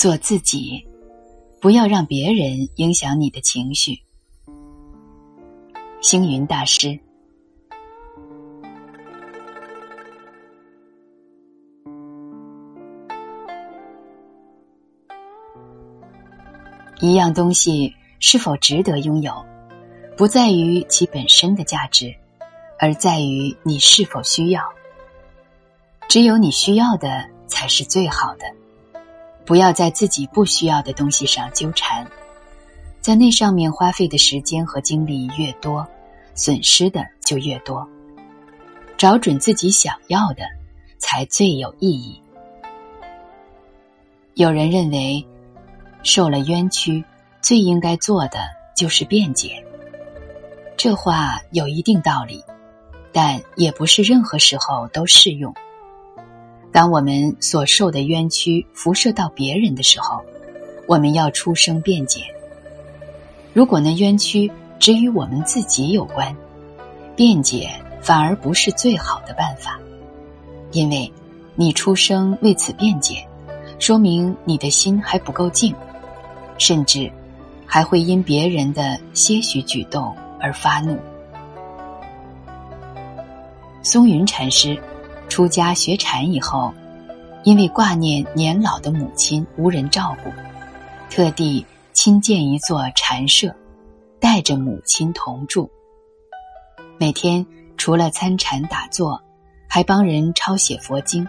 做自己，不要让别人影响你的情绪。星云大师。一样东西是否值得拥有，不在于其本身的价值，而在于你是否需要。只有你需要的才是最好的，不要在自己不需要的东西上纠缠，在那上面花费的时间和精力越多，损失的就越多。找准自己想要的，才最有意义。有人认为。受了冤屈，最应该做的就是辩解。这话有一定道理，但也不是任何时候都适用。当我们所受的冤屈辐射到别人的时候，我们要出声辩解。如果那冤屈只与我们自己有关，辩解反而不是最好的办法，因为你出声为此辩解，说明你的心还不够静。甚至还会因别人的些许举动而发怒。松云禅师出家学禅以后，因为挂念年老的母亲无人照顾，特地亲建一座禅舍，带着母亲同住。每天除了参禅打坐，还帮人抄写佛经，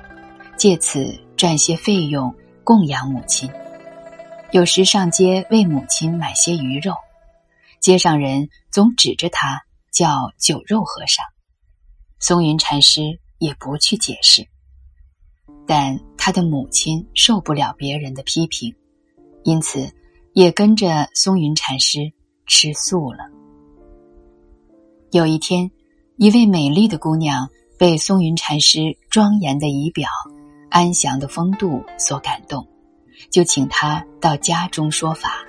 借此赚些费用供养母亲。有时上街为母亲买些鱼肉，街上人总指着他叫“酒肉和尚”。松云禅师也不去解释，但他的母亲受不了别人的批评，因此也跟着松云禅师吃素了。有一天，一位美丽的姑娘被松云禅师庄严的仪表、安详的风度所感动。就请他到家中说法，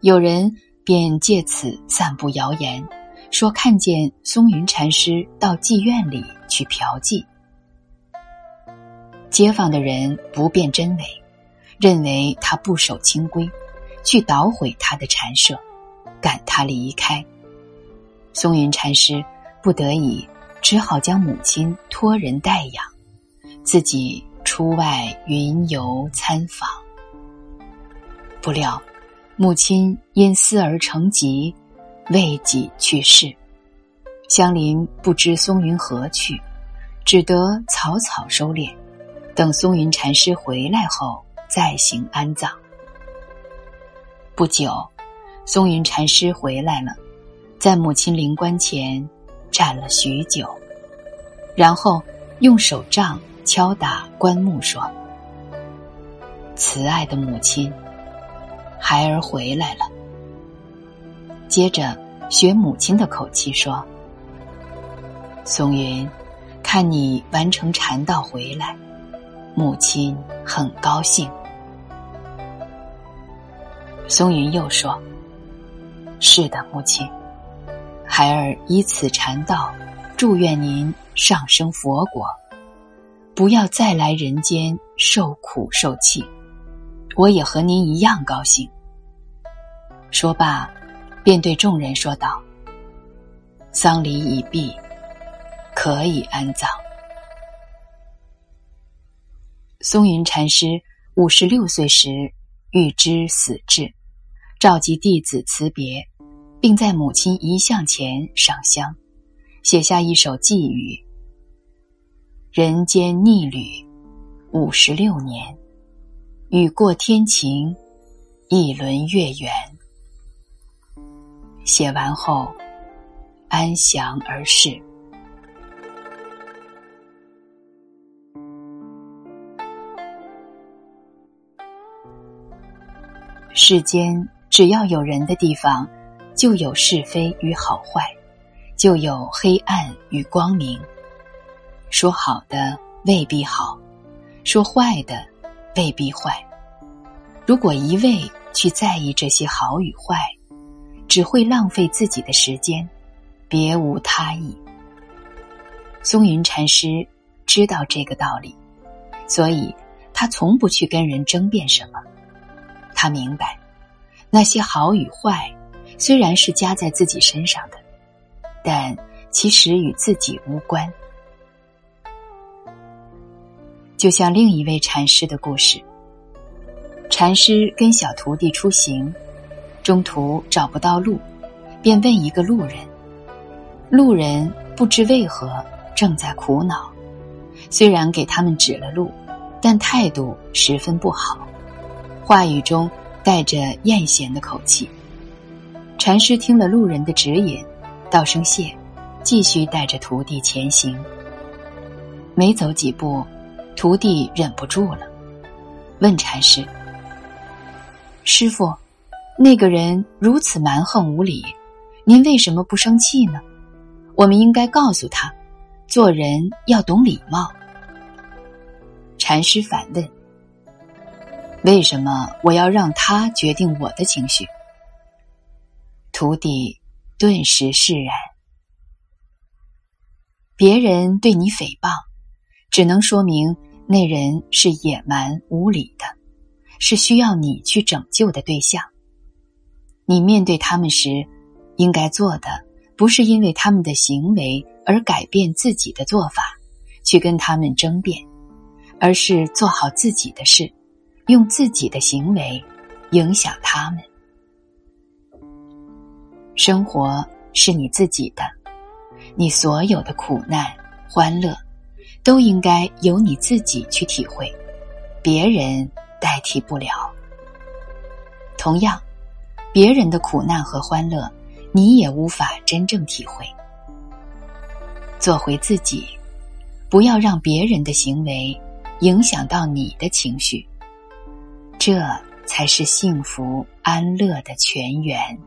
有人便借此散布谣言，说看见松云禅师到妓院里去嫖妓。街坊的人不辨真伪，认为他不守清规，去捣毁他的禅舍，赶他离开。松云禅师不得已，只好将母亲托人代养，自己。出外云游参访，不料母亲因思而成疾，未几去世。香林不知松云何去，只得草草收敛，等松云禅师回来后再行安葬。不久，松云禅师回来了，在母亲灵棺前站了许久，然后用手杖。敲打棺木说：“慈爱的母亲，孩儿回来了。”接着学母亲的口气说：“松云，看你完成禅道回来，母亲很高兴。”松云又说：“是的，母亲，孩儿以此禅道，祝愿您上升佛国。”不要再来人间受苦受气，我也和您一样高兴。说罢，便对众人说道：“丧礼已毕，可以安葬。”松云禅师五十六岁时预知死志，召集弟子辞别，并在母亲遗像前上香，写下一首寄语。人间逆旅五十六年，雨过天晴，一轮月圆。写完后，安详而逝。世间只要有人的地方，就有是非与好坏，就有黑暗与光明。说好的未必好，说坏的未必坏。如果一味去在意这些好与坏，只会浪费自己的时间，别无他意。松云禅师知道这个道理，所以他从不去跟人争辩什么，他明白，那些好与坏，虽然是加在自己身上的，但其实与自己无关。就像另一位禅师的故事，禅师跟小徒弟出行，中途找不到路，便问一个路人。路人不知为何正在苦恼，虽然给他们指了路，但态度十分不好，话语中带着艳嫌的口气。禅师听了路人的指引，道声谢，继续带着徒弟前行。没走几步。徒弟忍不住了，问禅师：“师傅，那个人如此蛮横无理，您为什么不生气呢？我们应该告诉他，做人要懂礼貌。”禅师反问：“为什么我要让他决定我的情绪？”徒弟顿时释然。别人对你诽谤，只能说明。那人是野蛮无理的，是需要你去拯救的对象。你面对他们时，应该做的不是因为他们的行为而改变自己的做法，去跟他们争辩，而是做好自己的事，用自己的行为影响他们。生活是你自己的，你所有的苦难、欢乐。都应该由你自己去体会，别人代替不了。同样，别人的苦难和欢乐，你也无法真正体会。做回自己，不要让别人的行为影响到你的情绪，这才是幸福安乐的泉源。